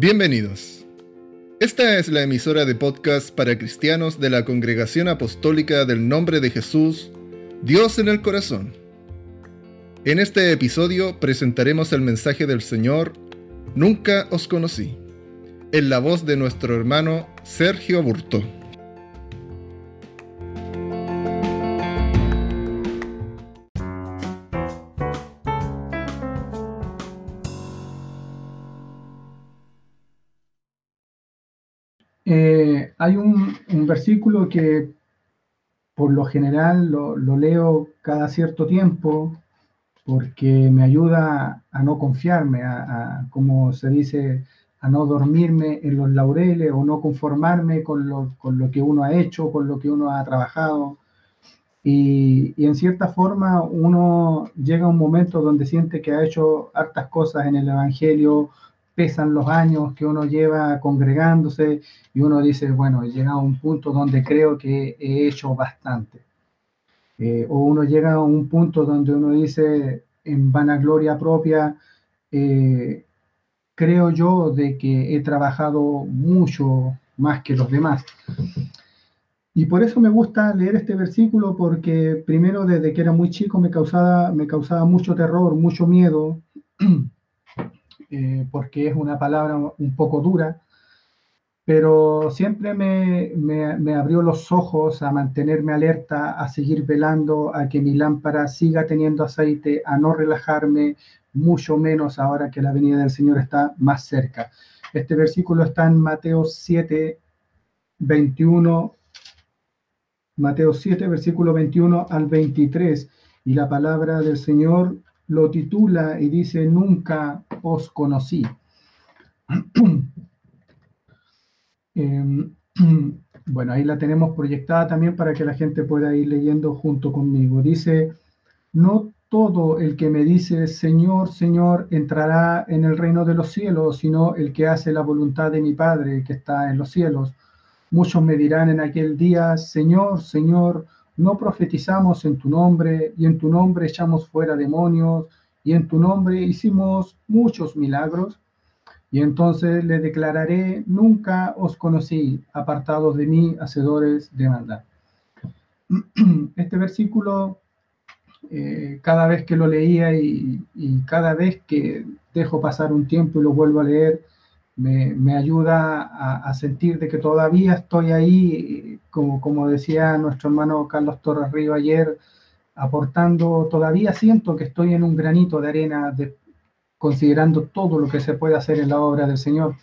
Bienvenidos. Esta es la emisora de podcast para cristianos de la Congregación Apostólica del Nombre de Jesús, Dios en el Corazón. En este episodio presentaremos el mensaje del Señor, Nunca os conocí, en la voz de nuestro hermano Sergio Burto. Hay un, versículo que por lo general lo, leo cada cierto tiempo porque me ayuda a no confiarme, a, como se dice, a no dormirme en los laureles o no conformarme con lo, que uno ha hecho, con lo que uno ha trabajado. Y, en cierta forma uno llega a un momento donde siente que ha hecho hartas cosas en el Evangelio, pesan los años que uno lleva congregándose y uno dice, bueno, he llegado a un punto donde creo que he hecho bastante. Eh, o uno llega a un punto donde uno dice, en vanagloria propia, eh, creo yo de que he trabajado mucho más que los demás. Y por eso me gusta leer este versículo porque primero desde que era muy chico me causaba, me causaba mucho terror, mucho miedo Eh, porque es una palabra un poco dura, pero siempre me, me, abrió los ojos a mantenerme alerta, a seguir velando, a que mi lámpara siga teniendo aceite, a no relajarme, mucho menos ahora que la venida del Señor está más cerca. Este versículo está en Mateo 7, 21, Mateo 7, versículo 21 al 23, y la palabra del Señor lo titula y dice, nunca os conocí. Em, bueno, ahí la tenemos proyectada también para que la gente pueda ir leyendo junto conmigo. Dice, no todo el que me dice, Señor, Señor, entrará en el reino de los cielos, sino el que hace la voluntad de mi Padre que está en los cielos. Muchos me dirán en aquel día, Señor, Señor, no profetizamos en tu nombre y en tu nombre echamos fuera demonios y en tu nombre hicimos muchos milagros. Y entonces le declararé, nunca os conocí, apartados de mí, hacedores de maldad. Este versículo, eh, cada vez que lo leía y, cada vez que dejo pasar un tiempo y lo vuelvo a leer, me, ayuda a, sentir de que todavía estoy ahí, como, como decía nuestro hermano Carlos Torres Río ayer, aportando, todavía siento que estoy en un granito de arena, de, considerando todo lo que se puede hacer en la obra del Señor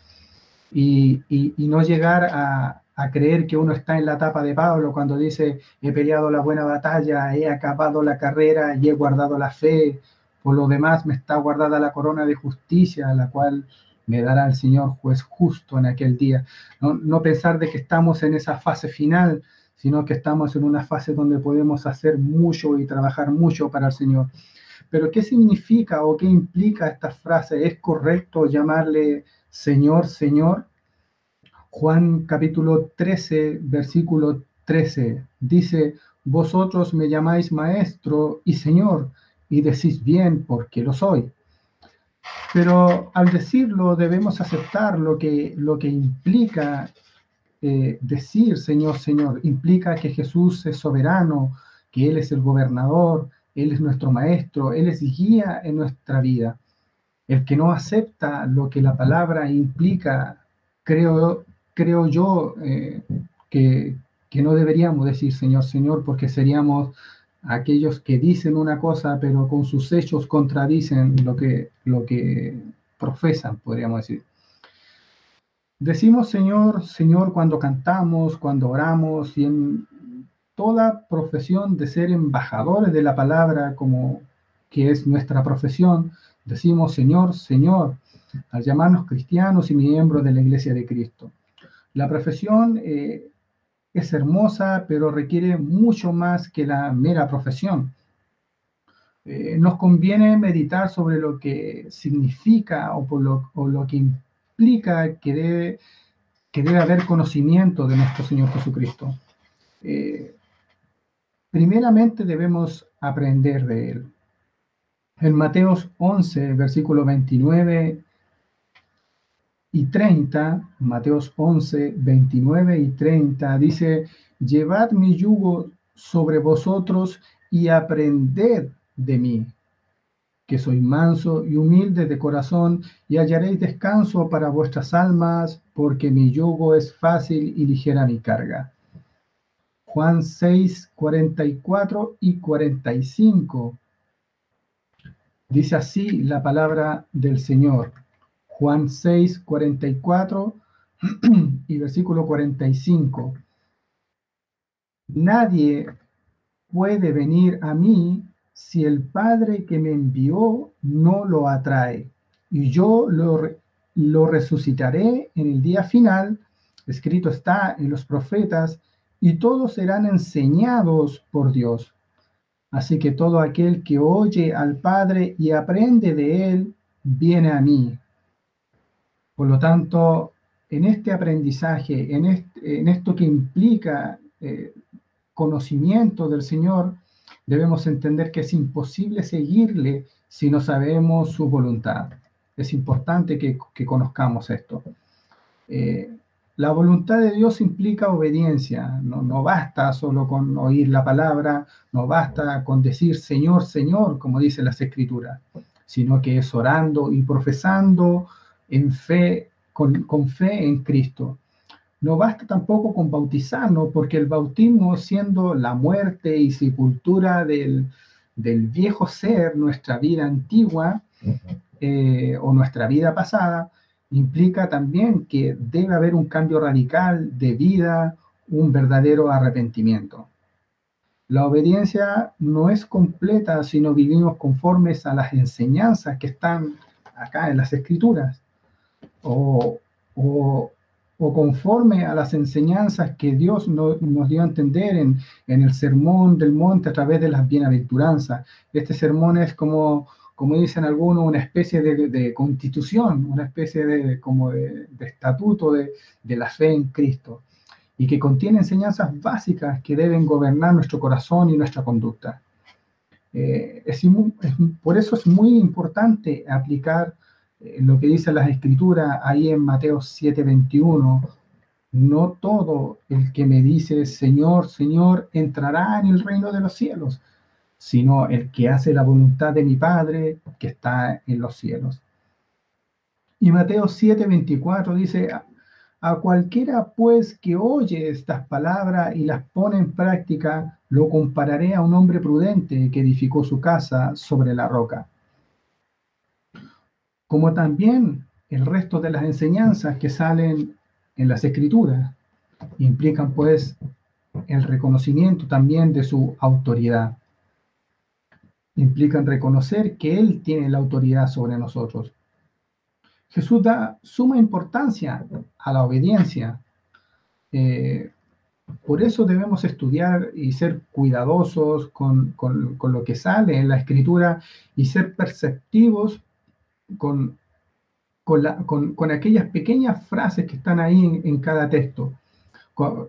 y, y, no llegar a, a, creer que uno está en la etapa de Pablo cuando dice, he peleado la buena batalla, he acabado la carrera y he guardado la fe, por lo demás me está guardada la corona de justicia, la cual me dará el Señor juez justo en aquel día. No, no pensar de que estamos en esa fase final, sino que estamos en una fase donde podemos hacer mucho y trabajar mucho para el Señor. Pero ¿qué significa o qué implica esta frase? ¿Es correcto llamarle Señor, Señor? Juan capítulo 13, versículo 13, dice, vosotros me llamáis maestro y Señor, y decís bien porque lo soy. Pero al decirlo debemos aceptar lo que, lo que implica eh, decir Señor, Señor, implica que Jesús es soberano, que Él es el gobernador, Él es nuestro maestro, Él es guía en nuestra vida. El que no acepta lo que la palabra implica, creo, creo yo eh, que, que no deberíamos decir Señor, Señor, porque seríamos aquellos que dicen una cosa, pero con sus hechos contradicen lo que, lo que profesan, podríamos decir. Decimos Señor, Señor cuando cantamos, cuando oramos y en toda profesión de ser embajadores de la palabra como que es nuestra profesión, decimos Señor, Señor, al llamarnos cristianos y miembros de la Iglesia de Cristo. La profesión eh, es hermosa, pero requiere mucho más que la mera profesión. Eh, nos conviene meditar sobre lo que significa o, por lo, o lo que que debe, que debe haber conocimiento de nuestro Señor Jesucristo. Eh, primeramente debemos aprender de Él. En Mateos 11, versículo 29 y 30, Mateos 11, 29 y 30, dice, llevad mi yugo sobre vosotros y aprended de mí, que soy manso y humilde de corazón, y hallaréis descanso para vuestras almas, porque mi yugo es fácil y ligera mi carga. Juan 6, 44 y 45. Dice así la palabra del Señor. Juan 6, 44 y versículo 45. Nadie puede venir a mí si el Padre que me envió no lo atrae. Y yo lo, resucitaré en el día final, escrito está en los profetas, y todos serán enseñados por Dios. Así que todo aquel que oye al Padre y aprende de él, viene a mí. Por lo tanto, en este aprendizaje, en, en esto que implica eh, conocimiento del Señor, debemos entender que es imposible seguirle si no sabemos su voluntad. Es importante que, conozcamos esto. Eh, la voluntad de Dios implica obediencia. No, no, basta solo con oír la palabra, no basta con decir Señor, Señor, como dice las Escrituras, sino que es orando y profesando en fe, con, con fe en Cristo. No basta tampoco con bautizarnos, porque el bautismo, siendo la muerte y sepultura del, viejo ser, nuestra vida antigua eh, o nuestra vida pasada, implica también que debe haber un cambio radical de vida, un verdadero arrepentimiento. La obediencia no es completa si no vivimos conformes a las enseñanzas que están acá en las escrituras o, o, o conforme a las enseñanzas que Dios nos dio a entender en, el sermón del monte a través de las bienaventuranzas. Este sermón es como, como dicen algunos, una especie de, constitución, una especie de, como de, estatuto de, la fe en Cristo y que contiene enseñanzas básicas que deben gobernar nuestro corazón y nuestra conducta. Eh, por eso es muy importante aplicar lo que dice las escrituras ahí en Mateo 7:21, no todo el que me dice Señor, Señor, entrará en el reino de los cielos, sino el que hace la voluntad de mi Padre que está en los cielos. Y Mateo 7:24 dice, a cualquiera pues que oye estas palabras y las pone en práctica, lo compararé a un hombre prudente que edificó su casa sobre la roca como también el resto de las enseñanzas que salen en las escrituras. Implican pues el reconocimiento también de su autoridad. Implican reconocer que Él tiene la autoridad sobre nosotros. Jesús da suma importancia a la obediencia. Eh, por eso debemos estudiar y ser cuidadosos con, con, lo que sale en la escritura y ser perceptivos con, con, aquellas pequeñas frases que están ahí en, cada texto,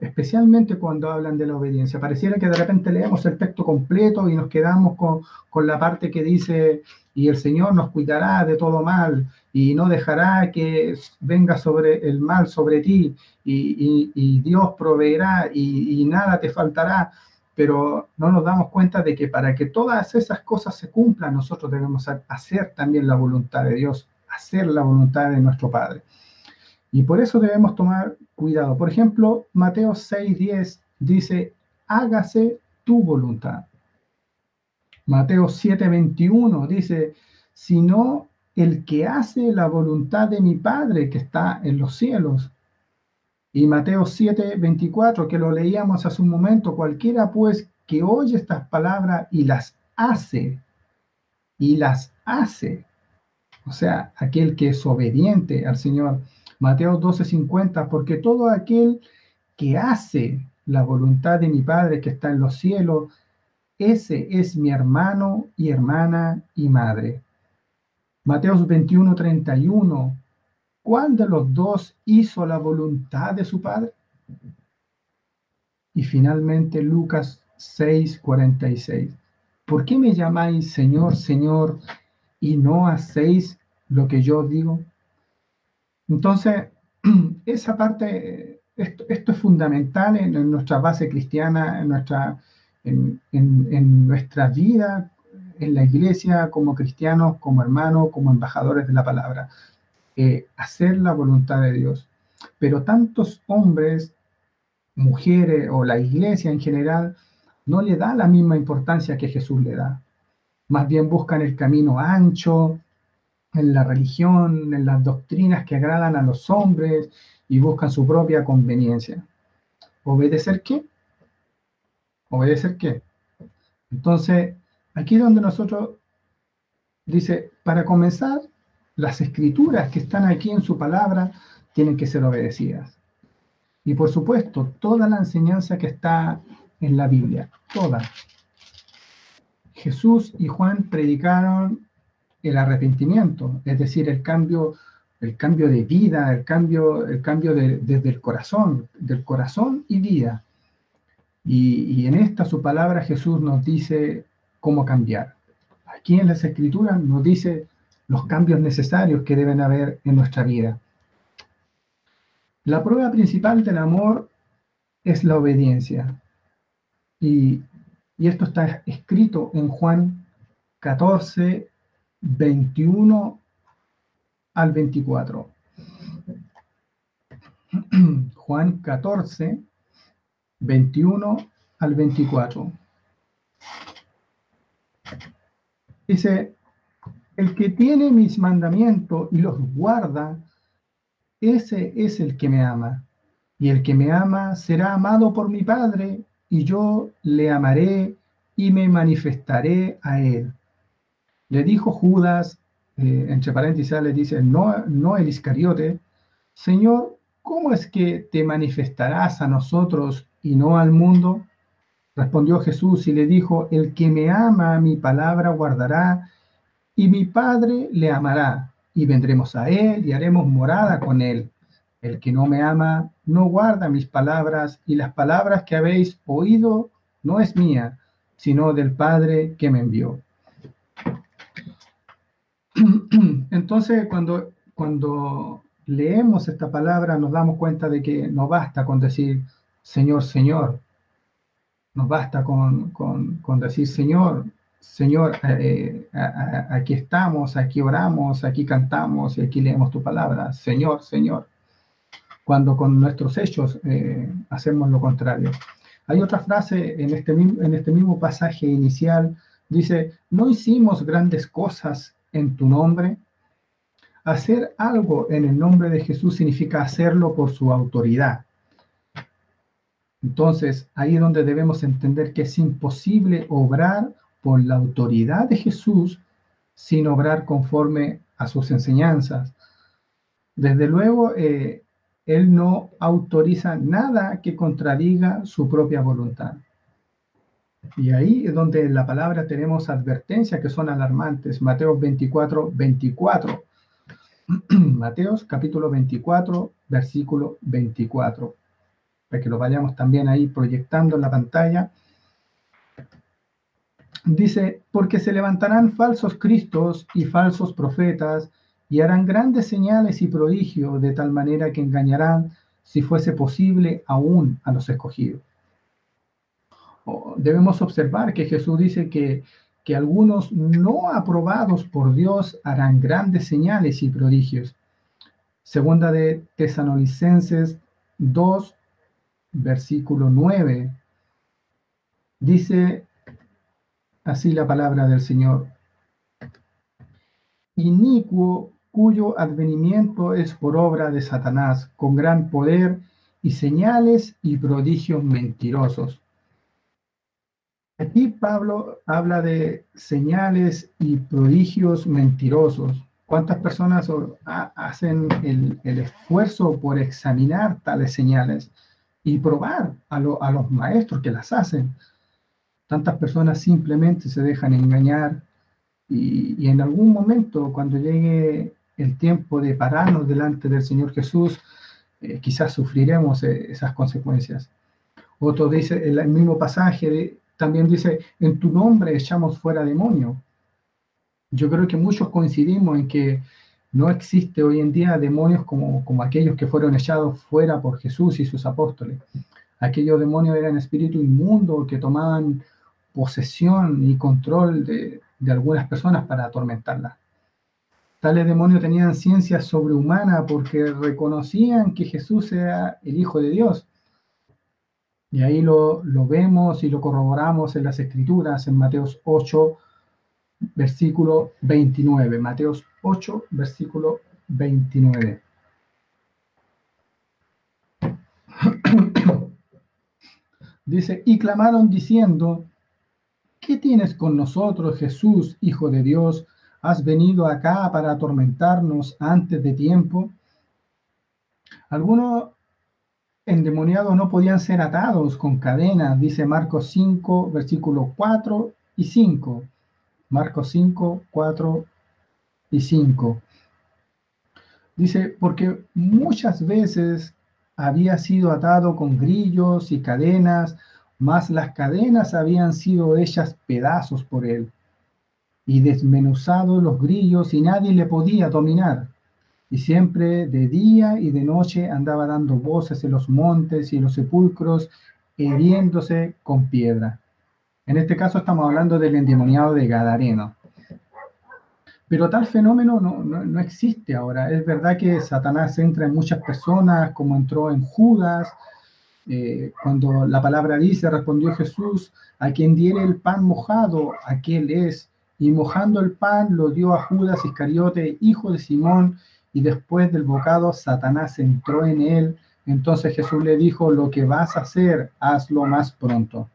especialmente cuando hablan de la obediencia. Pareciera que de repente leemos el texto completo y nos quedamos con, la parte que dice, y el Señor nos cuidará de todo mal y no dejará que venga sobre el mal sobre ti y, Dios proveerá y, y nada te faltará pero no nos damos cuenta de que para que todas esas cosas se cumplan, nosotros debemos hacer también la voluntad de Dios, hacer la voluntad de nuestro Padre. Y por eso debemos tomar cuidado. Por ejemplo, Mateo 6:10 dice, hágase tu voluntad. Mateo 7:21 dice, sino el que hace la voluntad de mi Padre que está en los cielos. Y Mateo 7, 24, que lo leíamos hace un momento, cualquiera pues que oye estas palabras y las hace, y las hace, o sea, aquel que es obediente al Señor. Mateo 12, 50, porque todo aquel que hace la voluntad de mi Padre que está en los cielos, ese es mi hermano y hermana y madre. Mateo 21, 31, ¿Cuál de los dos hizo la voluntad de su Padre? Y finalmente Lucas 6:46. ¿Por qué me llamáis Señor, Señor, y no hacéis lo que yo digo? Entonces, esa parte, esto, es fundamental en, nuestra base cristiana, en nuestra, en, en, nuestra vida, en la iglesia, como cristianos, como hermanos, como embajadores de la palabra. Hacer la voluntad de Dios. Pero tantos hombres, mujeres o la iglesia en general no le da la misma importancia que Jesús le da. Más bien buscan el camino ancho, en la religión, en las doctrinas que agradan a los hombres y buscan su propia conveniencia. ¿Obedecer qué? ¿Obedecer qué? Entonces, aquí donde nosotros dice, para comenzar, las escrituras que están aquí en su palabra tienen que ser obedecidas. Y por supuesto, toda la enseñanza que está en la Biblia, toda. Jesús y Juan predicaron el arrepentimiento, es decir, el cambio, el cambio de vida, el cambio, el cambio desde el corazón, del corazón y vida. Y, y, en esta su palabra Jesús nos dice cómo cambiar. Aquí en las escrituras nos dice los cambios necesarios que deben haber en nuestra vida. La prueba principal del amor es la obediencia. Y, y esto está escrito en Juan 14, 21 al 24. Juan 14, 21 al 24. Dice, el que tiene mis mandamientos y los guarda, ese es el que me ama. Y el que me ama será amado por mi Padre, y yo le amaré y me manifestaré a él. Le dijo Judas, eh, entre paréntesis le dice, no, no el Iscariote, Señor, ¿cómo es que te manifestarás a nosotros y no al mundo? Respondió Jesús y le dijo, el que me ama mi palabra guardará, y mi Padre le amará, y vendremos a él y haremos morada con él. El que no me ama no guarda mis palabras, y las palabras que habéis oído no es mía, sino del Padre que me envió. Entonces, cuando, cuando leemos esta palabra, nos damos cuenta de que no basta con decir Señor, Señor. No basta con, con, decir Señor, Señor, eh, eh, aquí estamos, aquí oramos, aquí cantamos y aquí leemos tu palabra. Señor, Señor. Cuando con nuestros hechos eh, hacemos lo contrario. Hay otra frase en este, en este mismo pasaje inicial, dice, no hicimos grandes cosas en tu nombre. Hacer algo en el nombre de Jesús significa hacerlo por su autoridad. Entonces, ahí es donde debemos entender que es imposible obrar por la autoridad de Jesús sin obrar conforme a sus enseñanzas. Desde luego, eh, Él no autoriza nada que contradiga su propia voluntad. Y ahí es donde en la palabra tenemos advertencias que son alarmantes. Mateo 24, 24. Mateos capítulo 24, versículo 24. Para que lo vayamos también ahí proyectando en la pantalla. Dice, porque se levantarán falsos cristos y falsos profetas y harán grandes señales y prodigios de tal manera que engañarán, si fuese posible, aún a los escogidos debemos observar que Jesús dice que, que algunos no aprobados por Dios harán grandes señales y prodigios. Segunda de Tesanolicenses 2, versículo 9. Dice así la palabra del Señor. Inicuo cuyo advenimiento es por obra de Satanás, con gran poder y señales y prodigios mentirosos Aquí Pablo habla de señales y prodigios mentirosos. ¿Cuántas personas hacen el, esfuerzo por examinar tales señales y probar a, los maestros que las hacen? Tantas personas simplemente se dejan engañar y, en algún momento, cuando llegue el tiempo de pararnos delante del Señor Jesús, eh, quizás sufriremos eh, esas consecuencias. Otro dice, el mismo pasaje también dice, en tu nombre echamos fuera demonio. Yo creo que muchos coincidimos en que No existe hoy en día demonios como, como aquellos que fueron echados fuera por Jesús y sus apóstoles. Aquellos demonios eran espíritus inmundos que tomaban posesión y control de, de algunas personas para atormentarlas. Tales demonios tenían ciencia sobrehumana porque reconocían que Jesús era el Hijo de Dios. Y ahí lo, lo vemos y lo corroboramos en las Escrituras, en Mateos 8, versículo 29. Mateos 8, versículo 29. Dice, y clamaron diciendo, ¿qué tienes con nosotros, Jesús, Hijo de Dios? ¿Has venido acá para atormentarnos antes de tiempo? Algunos endemoniados no podían ser atados con cadenas, dice Marcos 5, versículos 4 y 5. Marcos 5, 4 y 5. Dice, porque muchas veces había sido atado con grillos y cadenas, mas las cadenas habían sido hechas pedazos por él, y desmenuzados los grillos, y nadie le podía dominar. Y siempre de día y de noche andaba dando voces en los montes y en los sepulcros, hiriéndose con piedra. En este caso estamos hablando del endemoniado de Gadareno. Pero tal fenómeno no, existe ahora. Es verdad que Satanás entra en muchas personas, como entró en Judas, eh, cuando la palabra dice, respondió Jesús, a quien diere el pan mojado, aquel es. Y mojando el pan lo dio a Judas Iscariote, hijo de Simón, y después del bocado Satanás entró en él. Entonces Jesús le dijo, lo que vas a hacer, hazlo más pronto.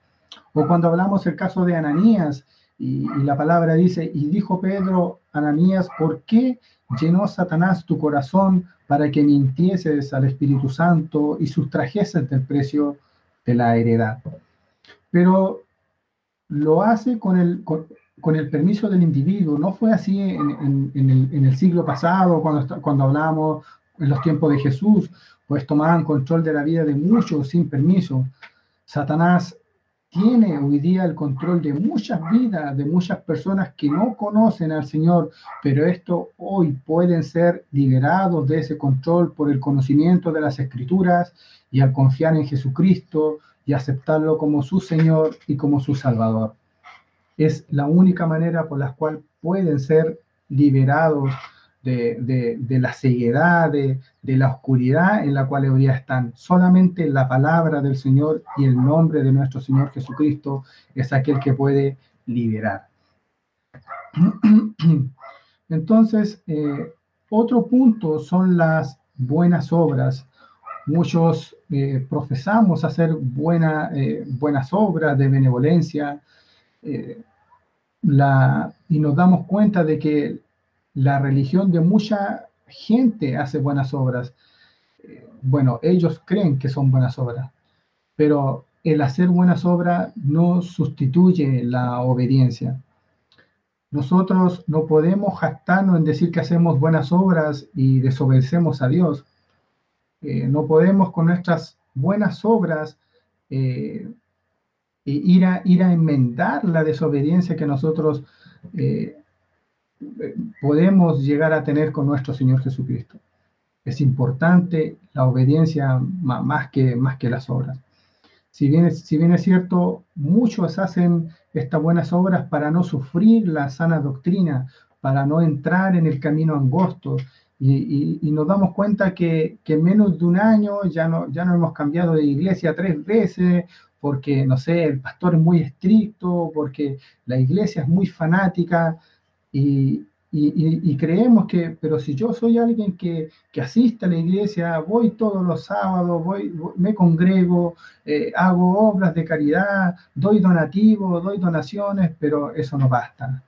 O cuando hablamos el caso de Ananías, y, la palabra dice, y dijo Pedro, Ananías, ¿por qué llenó Satanás tu corazón para que mintieses al Espíritu Santo y sustrajeses del precio de la heredad? Pero lo hace con el, con, el permiso del individuo. No fue así en, el, siglo pasado, cuando, cuando hablamos en los tiempos de Jesús, pues tomaban control de la vida de muchos sin permiso. Satanás tiene hoy día el control de muchas vidas, de muchas personas que no conocen al Señor, pero esto hoy pueden ser liberados de ese control por el conocimiento de las Escrituras y al confiar en Jesucristo y aceptarlo como su Señor y como su Salvador. Es la única manera por la cual pueden ser liberados de, la ceguedad, de, la oscuridad en la cual hoy día están. Solamente la palabra del Señor y el nombre de nuestro Señor Jesucristo es aquel que puede liberar. Entonces, eh, otro punto son las buenas obras. Muchos eh, profesamos hacer eh, buenas obras de benevolencia la, y nos damos cuenta de que la religión de mucha gente hace buenas obras. Eh, bueno, ellos creen que son buenas obras, pero el hacer buenas obras no sustituye la obediencia. Nosotros no podemos jactarnos en decir que hacemos buenas obras y desobedecemos a Dios. Eh, no podemos con nuestras buenas obras eh, ir, a, ir a enmendar la desobediencia que nosotros podemos llegar a tener con nuestro Señor Jesucristo. Es importante la obediencia más que, más que las obras. Si bien, es, si bien es cierto, muchos hacen estas buenas obras para no sufrir la sana doctrina, para no entrar en el camino angosto, y, nos damos cuenta que, en menos de un año ya no, ya no hemos cambiado de iglesia tres veces, porque, no sé, el pastor es muy estricto, porque la iglesia es muy fanática, y, y, creemos que, pero si yo soy alguien que, que, asiste a la iglesia, voy todos los sábados, voy, me congrego, eh, hago obras de caridad, doy donativos, doy donaciones, pero eso no basta.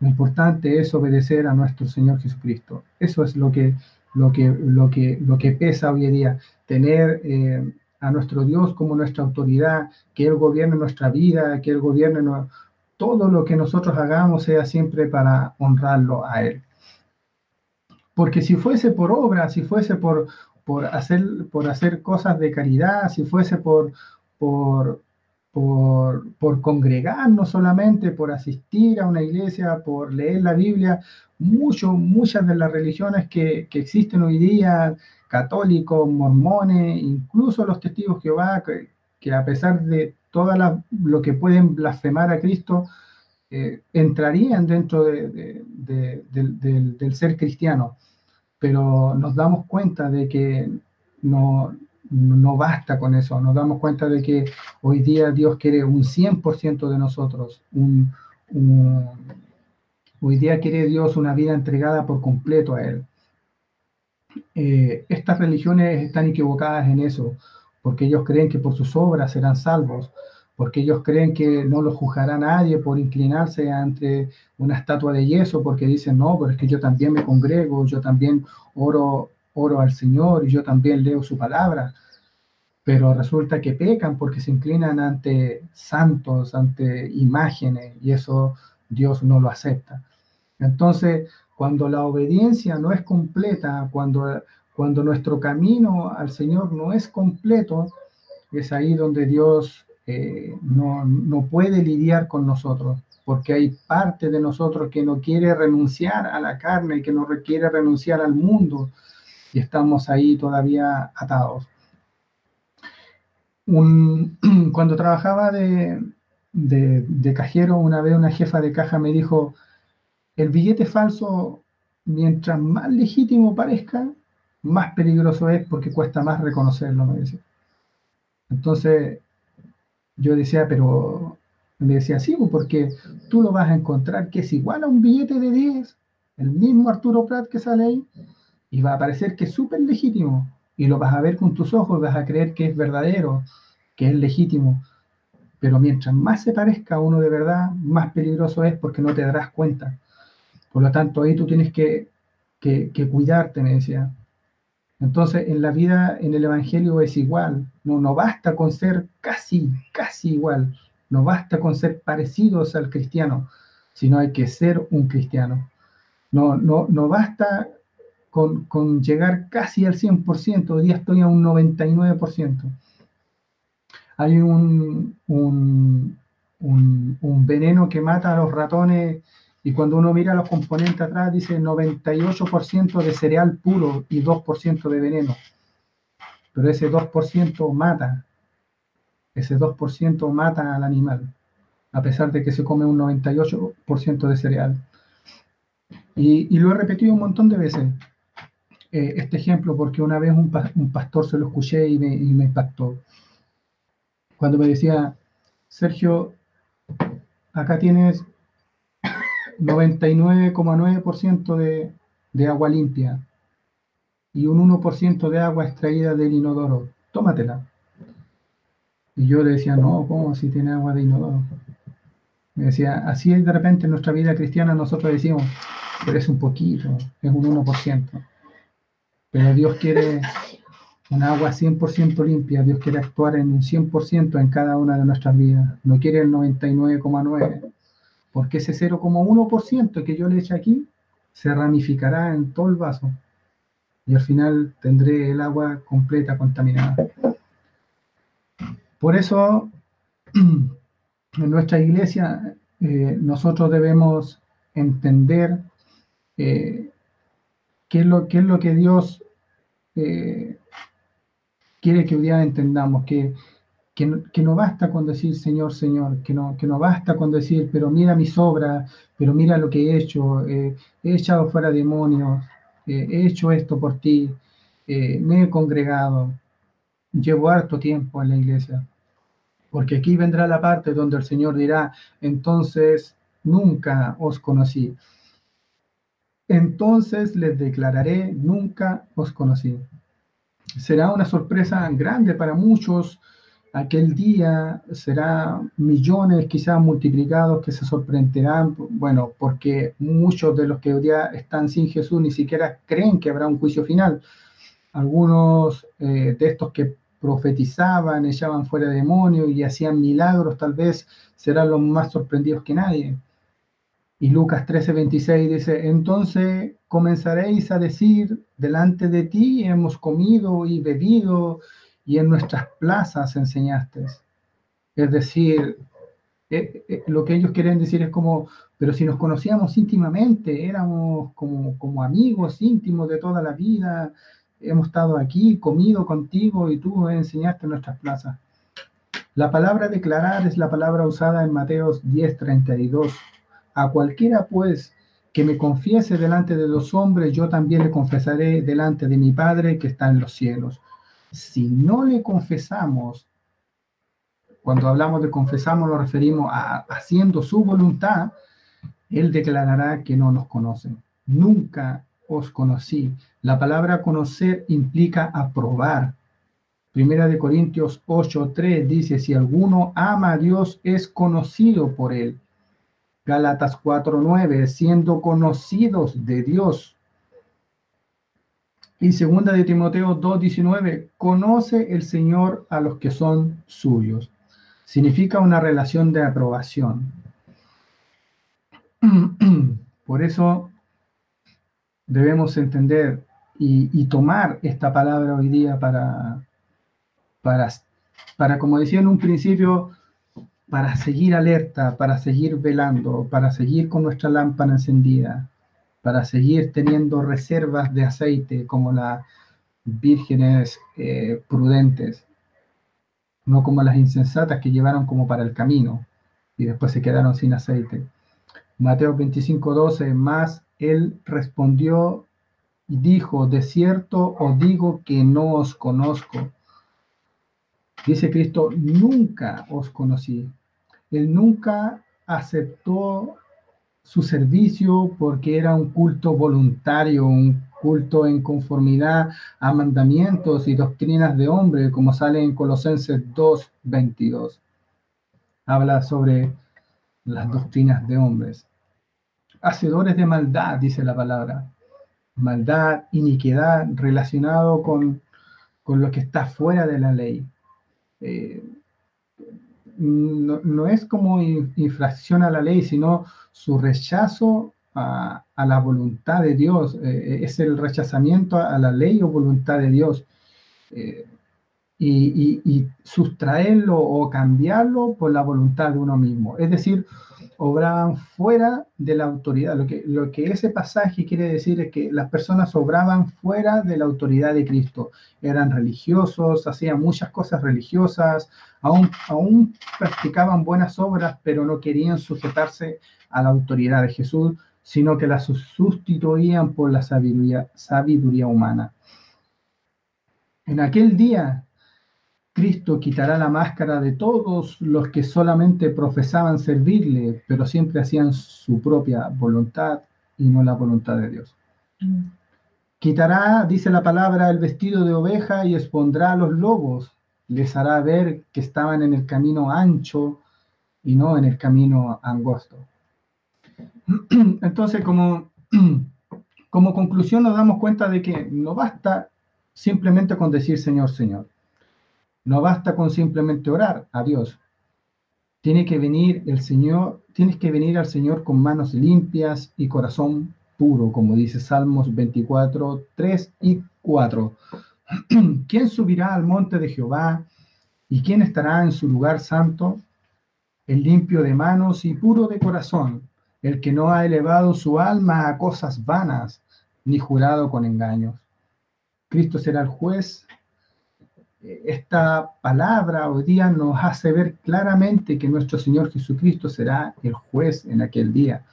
Lo importante es obedecer a nuestro Señor Jesucristo. Eso es lo que, lo que, lo que, lo que pesa hoy en día, tener eh, a nuestro Dios como nuestra autoridad, que Él gobierne nuestra vida, que Él gobierne todo lo que nosotros hagamos sea siempre para honrarlo a Él. Porque si fuese por obra, si fuese por, por, hacer, por hacer cosas de caridad, si fuese por, por, por, congregarnos solamente, por asistir a una iglesia, por leer la Biblia. Mucho, muchas de las religiones que, que existen hoy día, católicos, mormones, incluso los testigos que Jehová, que, a pesar de todo lo que pueden blasfemar a Cristo, eh, entrarían dentro de, del, ser cristiano. Pero nos damos cuenta de que no, no basta con eso. Nos damos cuenta de que hoy día Dios quiere un 100% de nosotros. hoy día quiere Dios una vida entregada por completo a Él. Eh, estas religiones están equivocadas en eso, porque ellos creen que por sus obras serán salvos, porque ellos creen que no los juzgará nadie por inclinarse ante una estatua de yeso, porque dicen, no, pero es que yo también me congrego, yo también oro oro al Señor y yo también leo su palabra, pero resulta que pecan porque se inclinan ante santos, ante imágenes, y eso Dios no lo acepta. Entonces, cuando la obediencia no es completa, cuando, cuando nuestro camino al Señor no es completo, es ahí donde Dios eh, no, no puede lidiar con nosotros, porque hay parte de nosotros que no quiere renunciar a la carne, que no quiere renunciar al mundo, y estamos ahí todavía atados. cuando trabajaba de, de, cajero, una vez una jefa de caja me dijo, el billete falso, mientras más legítimo parezca, más peligroso es porque cuesta más reconocerlo, me decía. Entonces, yo decía, pero me decía, sí, pues, porque tú lo vas a encontrar que es igual a un billete de 10, el mismo Arturo Prat que sale ahí, y va a parecer que es súper legítimo y lo vas a ver con tus ojos, vas a creer que es verdadero, que es legítimo. Pero mientras más se parezca a uno de verdad, más peligroso es porque no te darás cuenta. Por lo tanto, ahí tú tienes que, que, cuidarte, me decía. Entonces, en la vida, en el Evangelio es igual. No, no basta con ser casi, casi igual. No basta con ser parecidos al cristiano, sino hay que ser un cristiano. No, no, no basta con, llegar casi al 100%, hoy día estoy a un 99%. Hay un, un, veneno que mata a los ratones y cuando uno mira los componentes atrás dice 98% de cereal puro y 2% de veneno. Pero ese 2% mata, ese 2% mata al animal, a pesar de que se come un 98% de cereal. Y, y, lo he repetido un montón de veces. Eh, este ejemplo porque una vez un, pastor se lo escuché y me, impactó. Cuando me decía, Sergio, acá tienes 99,9% de, de agua limpia y un 1% de agua extraída del inodoro. Tómatela. Y yo le decía, no, ¿cómo si tiene agua de inodoro? Me decía, así es de repente en nuestra vida cristiana nosotros decimos, pero es un poquito, es un 1%. Pero Dios quiere un agua 100% limpia, Dios quiere actuar en un 100% en cada una de nuestras vidas, no quiere el 99,9%, porque ese 0,1% que yo le eche aquí se ramificará en todo el vaso y al final tendré el agua completa contaminada. Por eso, en nuestra iglesia, eh, nosotros debemos entender eh, qué, es lo, qué es lo que Dios eh, quiere que hoy día entendamos que, que, no, basta con decir Señor, Señor, que no, que no basta con decir, pero mira mis obras, pero mira lo que he hecho, eh, he echado fuera demonios, eh, he hecho esto por ti, me he congregado, llevo harto tiempo en la iglesia. Porque aquí vendrá la parte donde el Señor dirá, entonces nunca os conocí entonces les declararé, nunca os conocí. Será una sorpresa grande para muchos. Aquel día será millones, quizás multiplicados, que se sorprenderán, bueno, porque muchos de los que hoy día están sin Jesús ni siquiera creen que habrá un juicio final. Algunos eh, de estos que profetizaban, echaban fuera demonios y hacían milagros, tal vez serán los más sorprendidos que nadie. Y Lucas 13:26 dice, entonces comenzaréis a decir, delante de ti hemos comido y bebido y en nuestras plazas enseñaste. Es decir, eh, eh, lo que ellos quieren decir es como, pero si nos conocíamos íntimamente, éramos como, como amigos íntimos de toda la vida, hemos estado aquí, comido contigo y tú enseñaste nuestras plazas. La palabra declarar es la palabra usada en Mateos 10:32. A cualquiera pues que me confiese delante de los hombres, yo también le confesaré delante de mi Padre que está en los cielos. Si no le confesamos, cuando hablamos de confesamos nos referimos a haciendo su voluntad, Él declarará que no nos conocen. Nunca os conocí. La palabra conocer implica aprobar. Primera de Corintios 8:3 dice, si alguno ama a Dios, es conocido por Él. Gálatas 4:9, siendo conocidos de Dios. Y segunda de Timoteo 2:19, conoce el Señor a los que son suyos significa una relación de aprobación. Por eso debemos entender y, tomar esta palabra hoy día para, para, para, como decía en un principio, para seguir alerta, para seguir velando, para seguir con nuestra lámpara encendida, para seguir teniendo reservas de aceite como las vírgenes eh, prudentes no como las insensatas que llevaron como para el camino y después se quedaron sin aceite. Mateo 25, 12, más él respondió y dijo, de cierto os digo que no os conozco. Dice Cristo, nunca os conocí. Él nunca aceptó su servicio porque era un culto voluntario, un culto en conformidad a mandamientos y doctrinas de hombre, como sale en Colosenses 2.22. Habla sobre las doctrinas de hombres. Hacedores de maldad, dice la palabra. Maldad, iniquidad, relacionado con, lo que está fuera de la ley. Eh, no, es como infracción a la ley, sino su rechazo a, la voluntad de Dios, eh, eh, es el rechazamiento a la ley o voluntad de Dios. Eh, y, sustraerlo o cambiarlo por la voluntad de uno mismo. Es decir, obraban fuera de la autoridad. Lo que, ese pasaje quiere decir es que las personas obraban fuera de la autoridad de Cristo. Eran religiosos, hacían muchas cosas religiosas, aún, aún practicaban buenas obras, pero no querían sujetarse a la autoridad de Jesús, sino que la sustituían por la sabiduría, sabiduría humana. En aquel día, Cristo quitará la máscara de todos los que solamente profesaban servirle, pero siempre hacían su propia voluntad y no la voluntad de Dios. Quitará, dice la palabra, el vestido de oveja y expondrá a los lobos. Les hará ver que estaban en el camino ancho y no en el camino angosto. Entonces, como, como conclusión nos damos cuenta de que no basta simplemente con decir Señor, Señor. No basta con simplemente orar a Dios. Tiene que venir el Señor, tienes que venir al Señor con manos limpias y corazón puro, como dice Salmos 24, 3 y 4. ¿Quién subirá al monte de Jehová y quién estará en su lugar santo? El limpio de manos y puro de corazón, el que no ha elevado su alma a cosas vanas, ni jurado con engaños. Cristo será el juez. Esta palabra hoy día nos hace ver claramente que nuestro Señor Jesucristo será el juez en aquel día.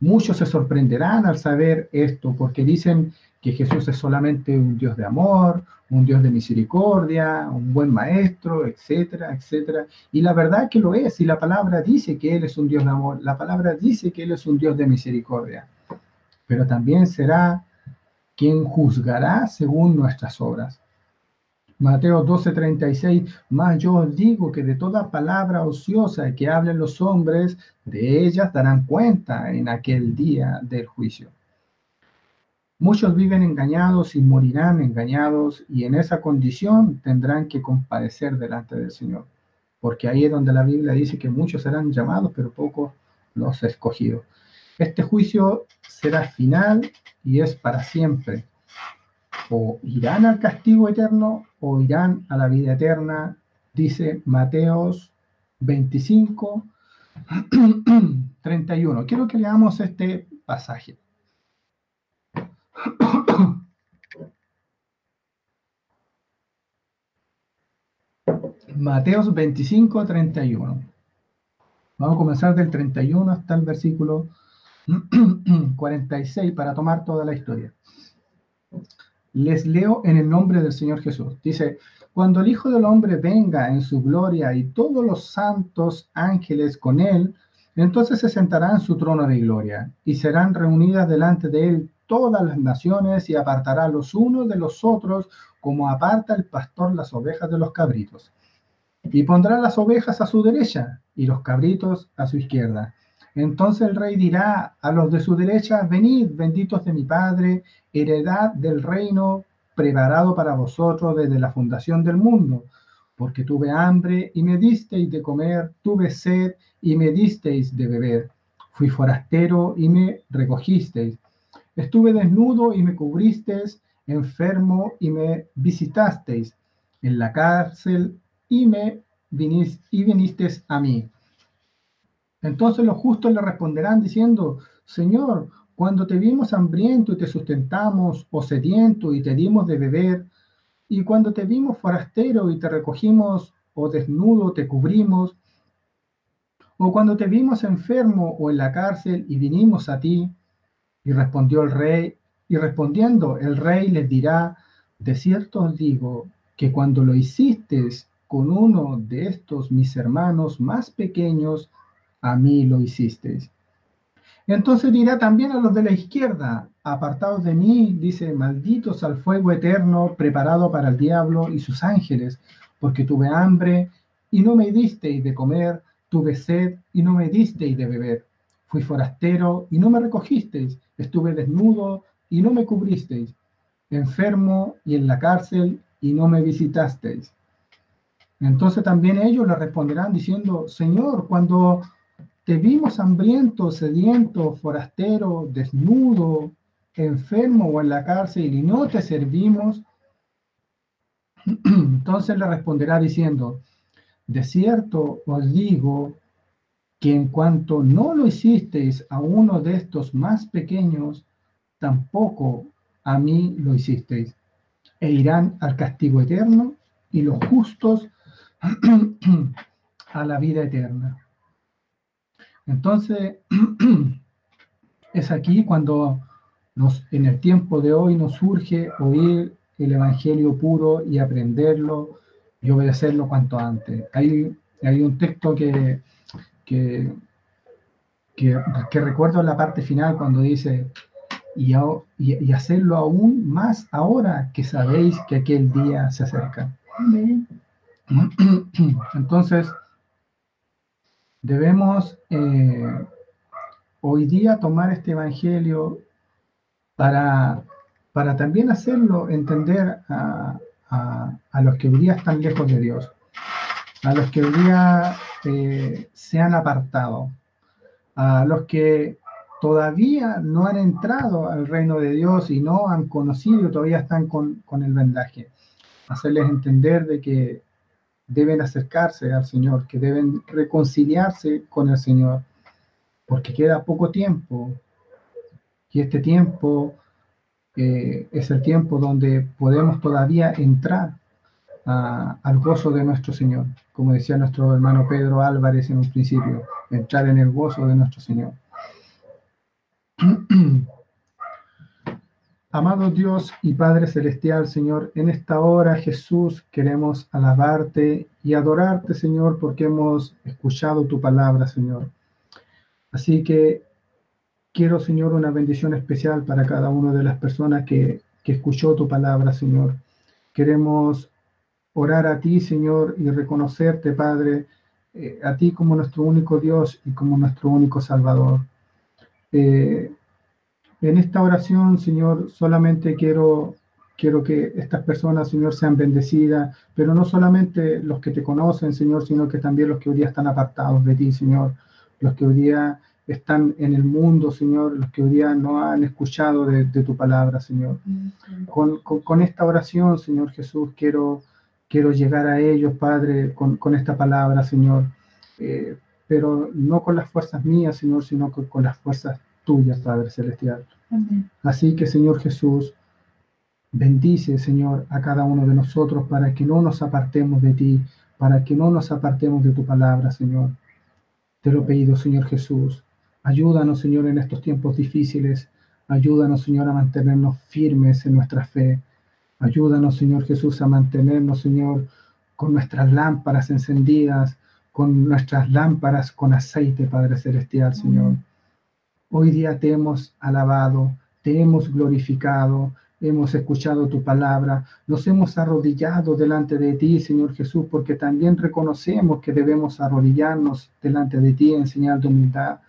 Muchos se sorprenderán al saber esto porque dicen que Jesús es solamente un Dios de amor, un Dios de misericordia, un buen maestro, etcétera, etcétera. Y la verdad que lo es, y la palabra dice que Él es un Dios de amor, la palabra dice que Él es un Dios de misericordia, pero también será quien juzgará según nuestras obras. Mateo 12:36, más yo os digo que de toda palabra ociosa que hablen los hombres, de ellas darán cuenta en aquel día del juicio. Muchos viven engañados y morirán engañados y en esa condición tendrán que comparecer delante del Señor. Porque ahí es donde la Biblia dice que muchos serán llamados, pero pocos los escogidos. Este juicio será final y es para siempre. O irán al castigo eterno o irán a la vida eterna, dice Mateos 25, 31. Quiero que leamos este pasaje. Mateos 25, 31. Vamos a comenzar del 31 hasta el versículo 46 para tomar toda la historia. Les leo en el nombre del Señor Jesús. Dice, cuando el Hijo del Hombre venga en su gloria y todos los santos ángeles con él, entonces se sentará en su trono de gloria y serán reunidas delante de él todas las naciones y apartará los unos de los otros como aparta el pastor las ovejas de los cabritos. Y pondrá las ovejas a su derecha y los cabritos a su izquierda. Entonces el rey dirá a los de su derecha, venid, benditos de mi Padre, heredad del reino preparado para vosotros desde la fundación del mundo, porque tuve hambre y me disteis de comer, tuve sed y me disteis de beber, fui forastero y me recogisteis, estuve desnudo y me cubristeis, enfermo y me visitasteis, en la cárcel y me vinisteis a mí. Entonces los justos le responderán diciendo, Señor, cuando te vimos hambriento y te sustentamos, o sediento y te dimos de beber, y cuando te vimos forastero y te recogimos, o desnudo te cubrimos, o cuando te vimos enfermo o en la cárcel y vinimos a ti. Y respondió el rey, y respondiendo el rey les dirá, de cierto os digo que cuando lo hiciste con uno de estos mis hermanos más pequeños, a mí lo hicisteis. Entonces dirá también a los de la izquierda, apartados de mí, dice, malditos al fuego eterno preparado para el diablo y sus ángeles, porque tuve hambre y no me disteis de comer, tuve sed y no me disteis de beber, fui forastero y no me recogisteis, estuve desnudo y no me cubristeis, enfermo y en la cárcel y no me visitasteis. Entonces también ellos le responderán diciendo, Señor, cuando te vimos hambriento, sediento, forastero, desnudo, enfermo o en la cárcel y no te servimos, entonces le responderá diciendo, de cierto os digo que en cuanto no lo hicisteis a uno de estos más pequeños, tampoco a mí lo hicisteis. E irán al castigo eterno y los justos a la vida eterna. Entonces, es aquí cuando nos, en el tiempo de hoy nos surge oír el Evangelio puro y aprenderlo y obedecerlo cuanto antes. Hay, hay un texto que, que, que, recuerdo en la parte final cuando dice, y, y, hacerlo aún más ahora que sabéis que aquel día se acerca. Entonces, debemos eh, hoy día tomar este Evangelio para, para también hacerlo entender a, los que hoy día están lejos de Dios, a los que hoy día eh, se han apartado, a los que todavía no han entrado al reino de Dios y no han conocido, todavía están con, con el vendaje. Hacerles entender de que deben acercarse al Señor, que deben reconciliarse con el Señor, porque queda poco tiempo. Y este tiempo eh, es el tiempo donde podemos todavía entrar al gozo de nuestro Señor, como decía nuestro hermano Pedro Álvarez en un principio, entrar en el gozo de nuestro Señor. Amado Dios y Padre Celestial, Señor, en esta hora, Jesús, queremos alabarte y adorarte, Señor, porque hemos escuchado tu palabra, Señor. Así que quiero, Señor, una bendición especial para cada una de las personas que, escuchó tu palabra, Señor. Queremos orar a ti, Señor, y reconocerte, Padre, eh, a ti como nuestro único Dios y como nuestro único Salvador. Eh, en esta oración, Señor, solamente quiero, quiero que estas personas, Señor, sean bendecidas, pero no solamente los que te conocen, Señor, sino que también los que hoy día están apartados de ti, Señor, los que hoy día están en el mundo, Señor, los que hoy día no han escuchado de, tu palabra, Señor. Con, esta oración, Señor Jesús, quiero, quiero llegar a ellos, Padre, con, con esta palabra, Señor. eh, pero no con las fuerzas mías, Señor, sino con, las fuerzas tuyas, Padre Celestial. Así que, Señor Jesús, bendice, Señor, a cada uno de nosotros para que no nos apartemos de ti, para que no nos apartemos de tu palabra, Señor. Te lo he pedido, Señor Jesús. Ayúdanos, Señor, en estos tiempos difíciles. Ayúdanos, Señor, a mantenernos firmes en nuestra fe. Ayúdanos, Señor Jesús, a mantenernos, Señor, con nuestras lámparas encendidas, con nuestras lámparas con aceite, Padre Celestial, Señor. Hoy día te hemos alabado, te hemos glorificado, hemos escuchado tu palabra, nos hemos arrodillado delante de ti, Señor Jesús, porque también reconocemos que debemos arrodillarnos delante de ti en señal de humildad.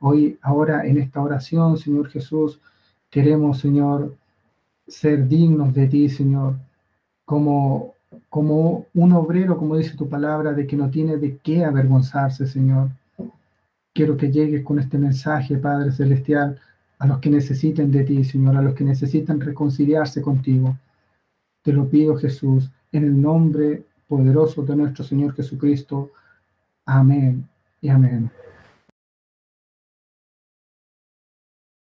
Hoy, ahora en esta oración, Señor Jesús, queremos, Señor, ser dignos de ti, Señor, como como un obrero, como dice tu palabra, de que no tiene de qué avergonzarse, Señor. Quiero que llegues con este mensaje, Padre Celestial, a los que necesiten de ti, Señor, a los que necesitan reconciliarse contigo. Te lo pido, Jesús, en el nombre poderoso de nuestro Señor Jesucristo. Amén y amén.